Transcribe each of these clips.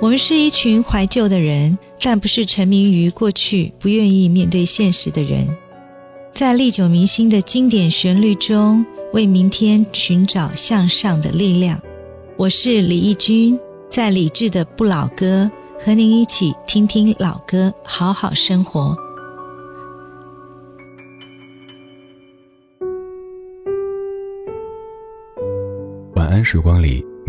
我们是一群怀旧的人，但不是沉迷于过去、不愿意面对现实的人。在历久弥新的经典旋律中，为明天寻找向上的力量。我是李义君，在理智的不老歌，和您一起听听老歌，好好生活。晚安时光里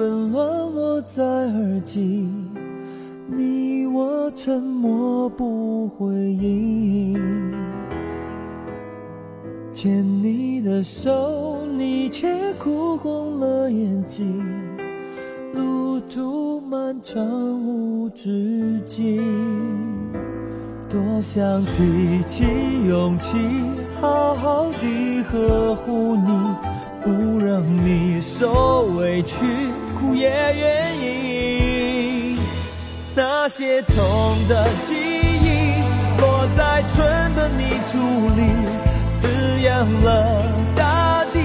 纷乱落在耳际，你我沉默不回应。牵你的手，你却哭红了眼睛。路途漫长无止境，多想提起勇气，好好地呵护你。不让你受委屈，哭也愿意。那些痛的记忆，落在春的泥土里，滋养了大地，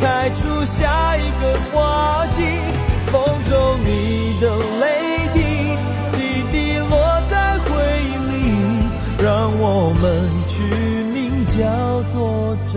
开出下一个花季。风中你的泪滴，滴滴落在回忆里，让我们取名叫做珍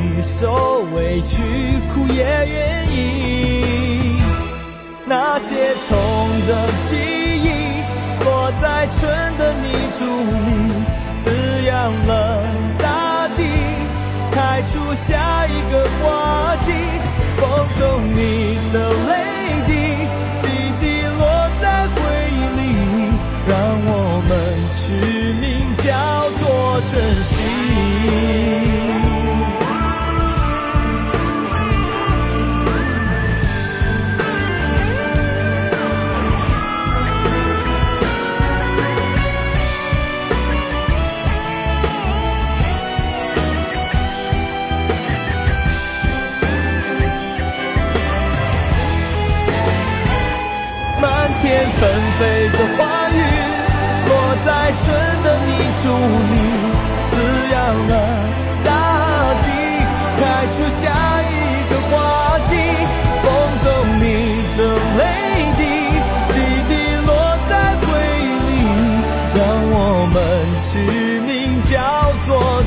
受委屈，哭也愿意。那些痛的记忆，落在春的泥土里，滋养了大地，开出下一个花季。风中你的泪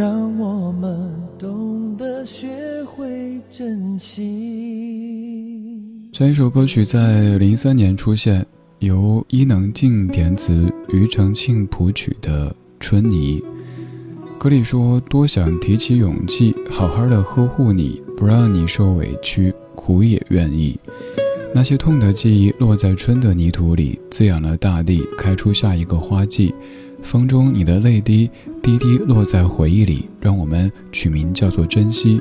让我们懂得学会珍惜。这一首歌曲在零三年出现。由伊能静填词、庾澄庆谱曲的《春泥》，歌里说：“多想提起勇气，好好的呵护你，不让你受委屈，苦也愿意。那些痛的记忆落在春的泥土里，滋养了大地，开出下一个花季。风中你的泪滴滴滴落在回忆里，让我们取名叫做珍惜。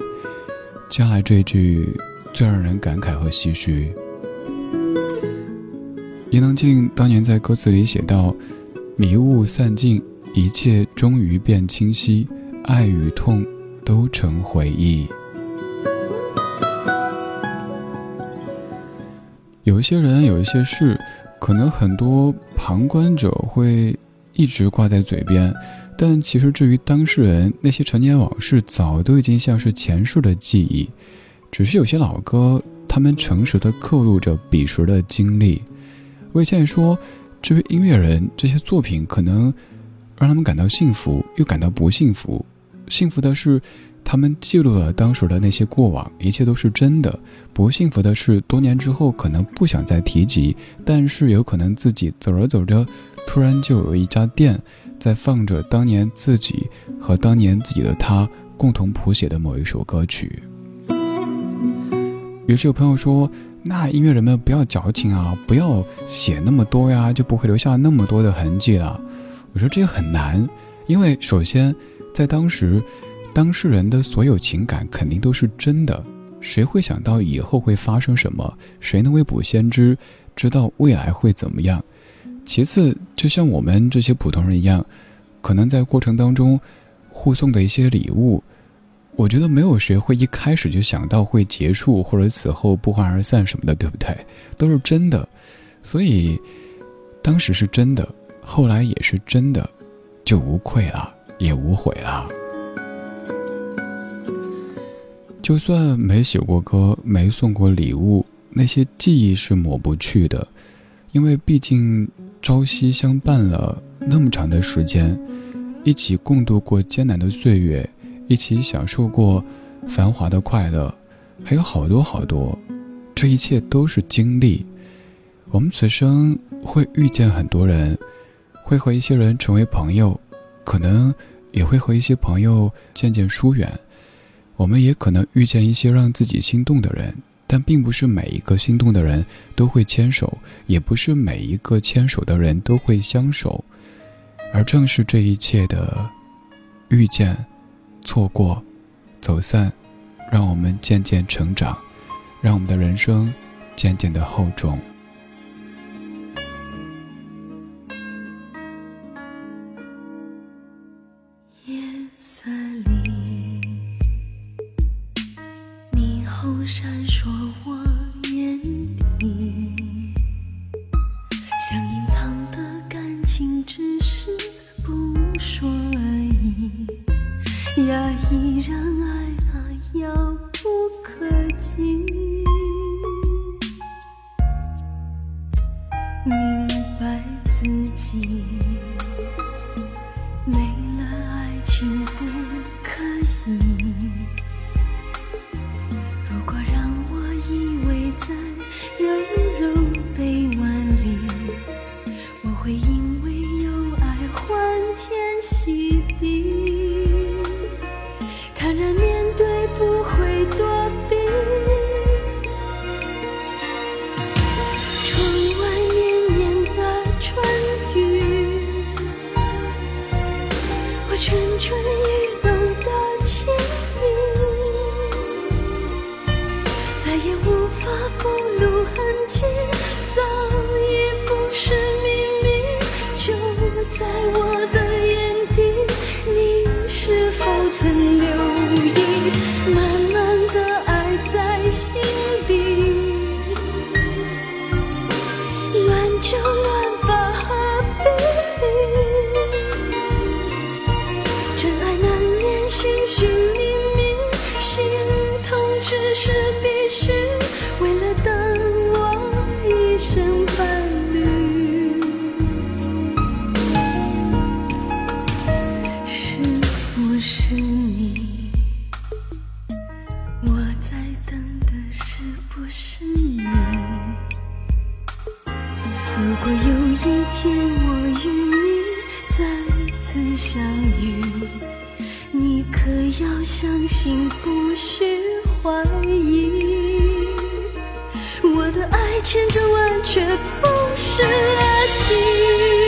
将来这句最让人感慨和唏嘘。伊能静当年在歌词里写道：“迷雾散尽，一切终于变清晰，爱与痛都成回忆。”有一些人，有一些事，可能很多旁观者会一直挂在嘴边，但其实至于当事人，那些陈年往事早都已经像是前世的记忆。只是有些老歌，他们诚实的刻录着彼时的经历。魏倩说：“这位音乐人，这些作品可能让他们感到幸福，又感到不幸福。幸福的是。”他们记录了当时的那些过往，一切都是真的。不幸福的是，多年之后可能不想再提及，但是有可能自己走着走着，突然就有一家店在放着当年自己和当年自己的他共同谱写的某一首歌曲。于是有朋友说：“那音乐人们不要矫情啊，不要写那么多呀，就不会留下那么多的痕迹了。”我说这个很难，因为首先在当时。当事人的所有情感肯定都是真的，谁会想到以后会发生什么？谁能未卜先知，知道未来会怎么样？其次，就像我们这些普通人一样，可能在过程当中互送的一些礼物，我觉得没有谁会一开始就想到会结束或者此后不欢而散什么的，对不对？都是真的，所以当时是真的，后来也是真的，就无愧了，也无悔了。就算没写过歌，没送过礼物，那些记忆是抹不去的，因为毕竟朝夕相伴了那么长的时间，一起共度过艰难的岁月，一起享受过繁华的快乐，还有好多好多，这一切都是经历。我们此生会遇见很多人，会和一些人成为朋友，可能也会和一些朋友渐渐疏远。我们也可能遇见一些让自己心动的人，但并不是每一个心动的人都会牵手，也不是每一个牵手的人都会相守。而正是这一切的遇见、错过、走散，让我们渐渐成长，让我们的人生渐渐的厚重。要相信不需。怀疑。我的爱千真万确，不是爱情。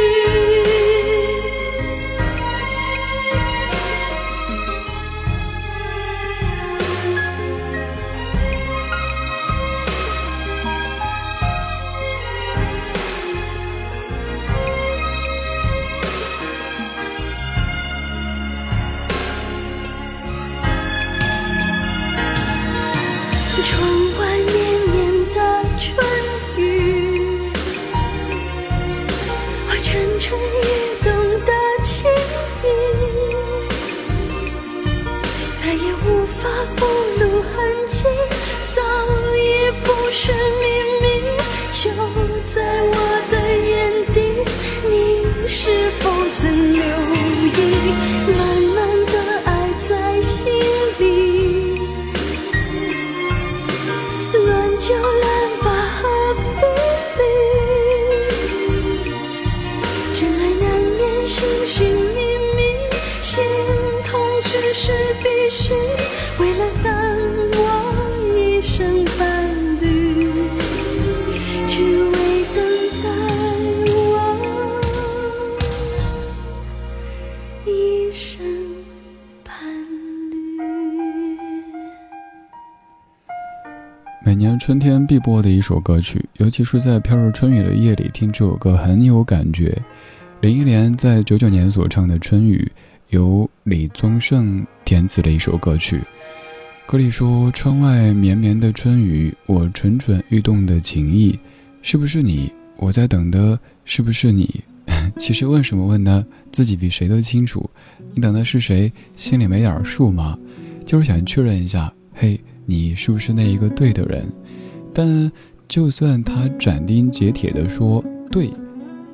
一首歌曲，尤其是在飘着春雨的夜里听这首歌很有感觉。林忆莲在九九年所唱的《春雨》，由李宗盛填词的一首歌曲。歌里说：“窗外绵绵的春雨，我蠢蠢欲动的情意，是不是你？我在等的是不是你？其实问什么问呢？自己比谁都清楚。你等的是谁？心里没点数吗？就是想确认一下。嘿。”你是不是那一个对的人？但就算他斩钉截铁地说对，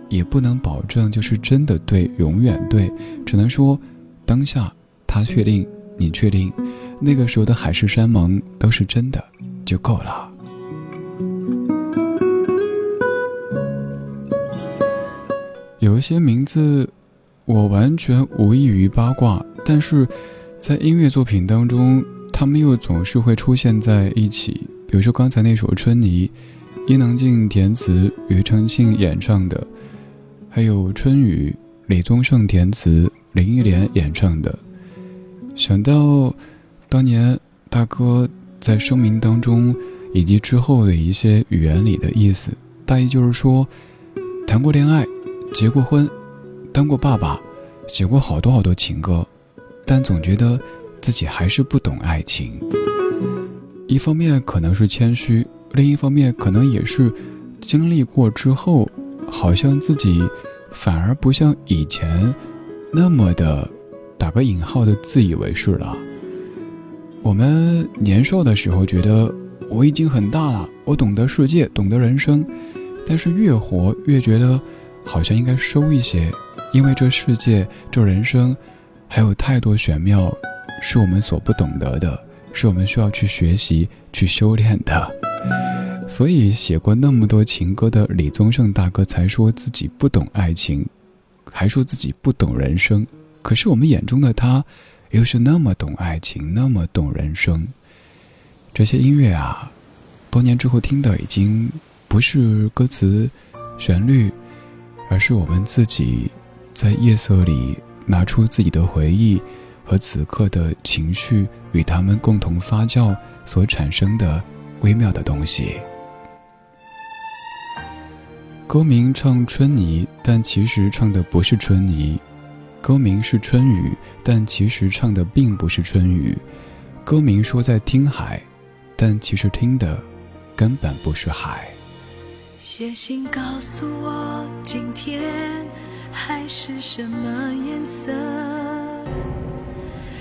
也不能保证就是真的对，永远对。只能说，当下他确定，你确定，那个时候的海誓山盟都是真的，就够了。有一些名字，我完全无异于八卦，但是在音乐作品当中。他们又总是会出现在一起，比如说刚才那首《春泥》，伊能静填词，庾澄庆演唱的；还有《春雨》，李宗盛填词，林忆莲演唱的。想到当年大哥在声明当中以及之后的一些语言里的意思，大意就是说，谈过恋爱，结过婚，当过爸爸，写过好多好多情歌，但总觉得。自己还是不懂爱情，一方面可能是谦虚，另一方面可能也是经历过之后，好像自己反而不像以前那么的打个引号的自以为是了。我们年少的时候觉得我已经很大了，我懂得世界，懂得人生，但是越活越觉得好像应该收一些，因为这世界这人生还有太多玄妙。是我们所不懂得的，是我们需要去学习、去修炼的。所以，写过那么多情歌的李宗盛大哥才说自己不懂爱情，还说自己不懂人生。可是，我们眼中的他，又是那么懂爱情，那么懂人生。这些音乐啊，多年之后听的已经不是歌词、旋律，而是我们自己在夜色里拿出自己的回忆。和此刻的情绪与他们共同发酵所产生的微妙的东西。歌名唱春泥，但其实唱的不是春泥；歌名是春雨，但其实唱的并不是春雨；歌名说在听海，但其实听的根本不是海。写信告诉我，今天海是什么颜色？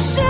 是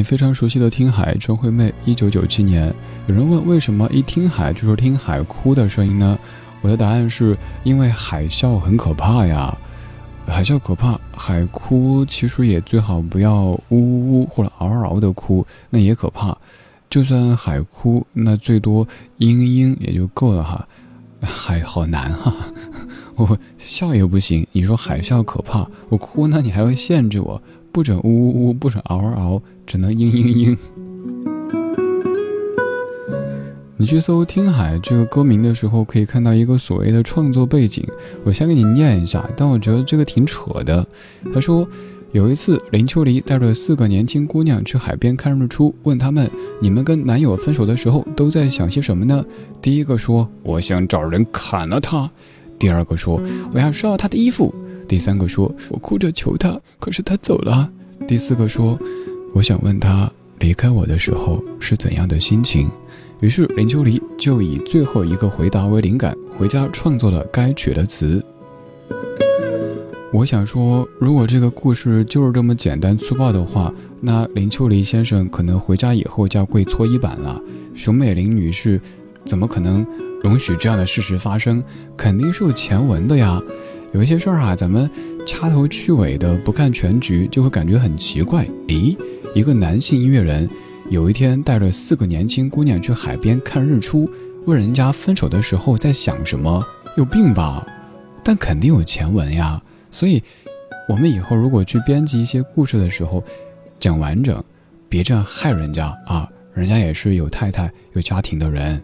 你非常熟悉的《听海》，陈惠妹，一九九七年。有人问为什么一听海就是听海哭的声音呢？我的答案是因为海啸很可怕呀，海啸可怕，海哭其实也最好不要呜呜呜或者嗷嗷的哭，那也可怕。就算海哭，那最多嘤嘤也就够了哈。海好难哈，我笑也不行。你说海啸可怕，我哭呢，你还会限制我，不准呜呜呜，不准嗷嗷嗷，只能嘤嘤嘤。你去搜“听海”这个歌名的时候，可以看到一个所谓的创作背景，我先给你念一下，但我觉得这个挺扯的。他说，有一次林秋离带着四个年轻姑娘去海边看日出，问他们：“你们跟男友分手的时候都在想些什么呢？”第一个说：“我想找人砍了他。”第二个说：“我要烧了他的衣服。”第三个说：“我哭着求他，可是他走了。”第四个说：“我想问他离开我的时候是怎样的心情。”于是林秋离就以最后一个回答为灵感，回家创作了该曲的词。我想说，如果这个故事就是这么简单粗暴的话，那林秋离先生可能回家以后就要跪搓衣板了。熊美玲女士怎么可能容许这样的事实发生？肯定是有前文的呀。有一些事儿啊，咱们掐头去尾的不看全局，就会感觉很奇怪。咦，一个男性音乐人有一天带着四个年轻姑娘去海边看日出，问人家分手的时候在想什么？有病吧？但肯定有前文呀。所以，我们以后如果去编辑一些故事的时候，讲完整，别这样害人家啊！人家也是有太太、有家庭的人。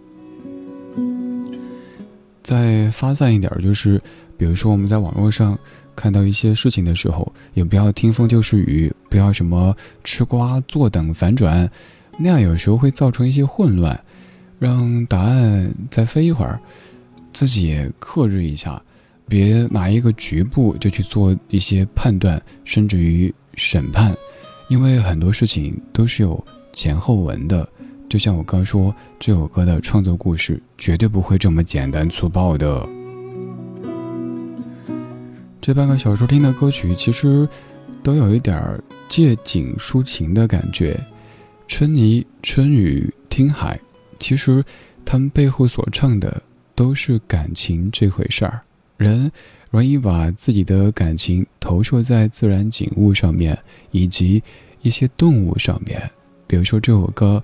再发散一点，就是比如说我们在网络上看到一些事情的时候，也不要听风就是雨，不要什么吃瓜坐等反转，那样有时候会造成一些混乱。让答案再飞一会儿，自己也克制一下，别拿一个局部就去做一些判断，甚至于审判，因为很多事情都是有前后文的。就像我刚说，这首歌的创作故事绝对不会这么简单粗暴的。这半个小时听的歌曲，其实都有一点儿借景抒情的感觉，春泥、春雨、听海。其实，他们背后所唱的都是感情这回事儿。人容易把自己的感情投射在自然景物上面，以及一些动物上面。比如说这首歌，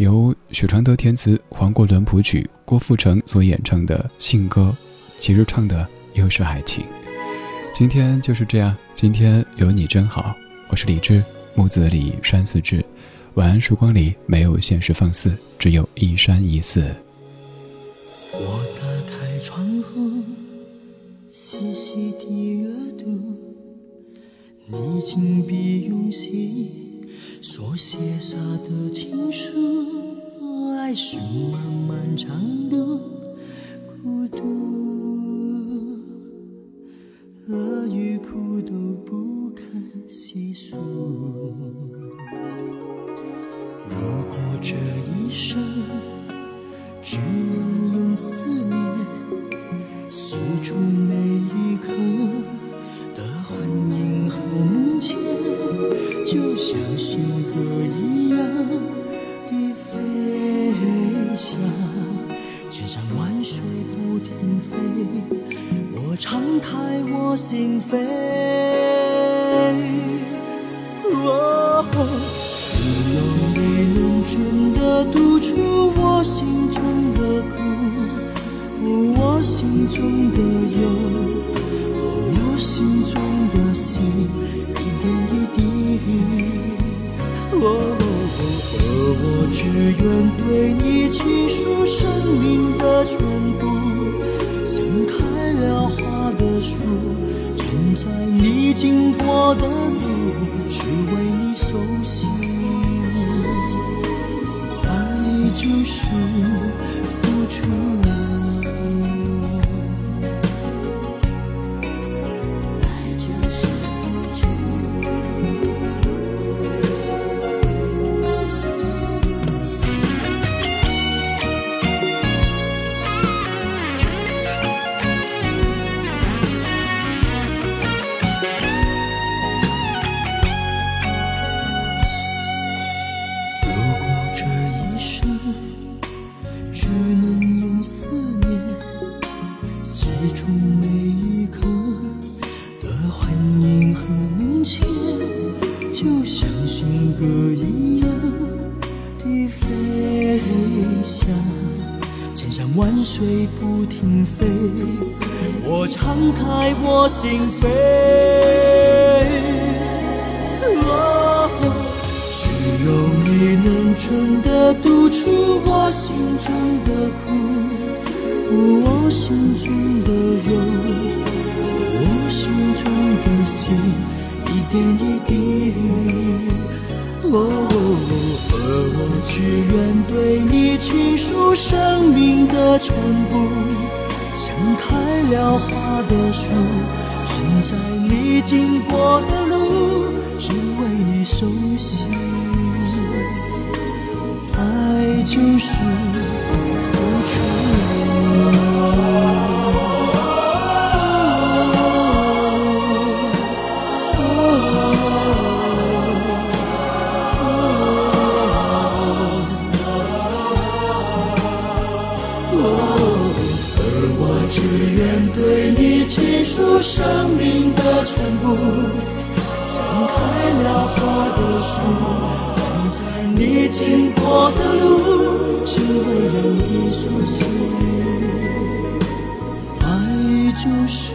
由许常德填词，黄国伦谱曲，郭富城所演唱的《信歌》，其实唱的又是爱情。今天就是这样，今天有你真好。我是李志，木子李，山寺志。晚安，时光里没有现实放肆，只有一山一寺。我打开窗户，细细的阅读，你紧闭用心所写下的情书。爱是漫漫长路，孤独，乐与苦都不堪细数。如果这一生只能用思念写出每一刻的欢，像信鸽一样的飞翔，千山万水不停飞，我敞开我心扉。哦只有你能真的读出我心中的苦，我心中的忧，只愿对你倾诉生命的全部，像开了花的树，站在你经过的路，只为你熟悉。爱。就是付出。敞开我心扉，只有你能真的读出我心中的苦，我心中的忧，我心中的心，一点一滴。而我只愿对你倾诉生命的全部，像开了花的树。站在你经过的路，只为你熟悉。爱就是付出。出生命的全部，像开了花的树，站在你经过的路。只为了你苏醒。爱就是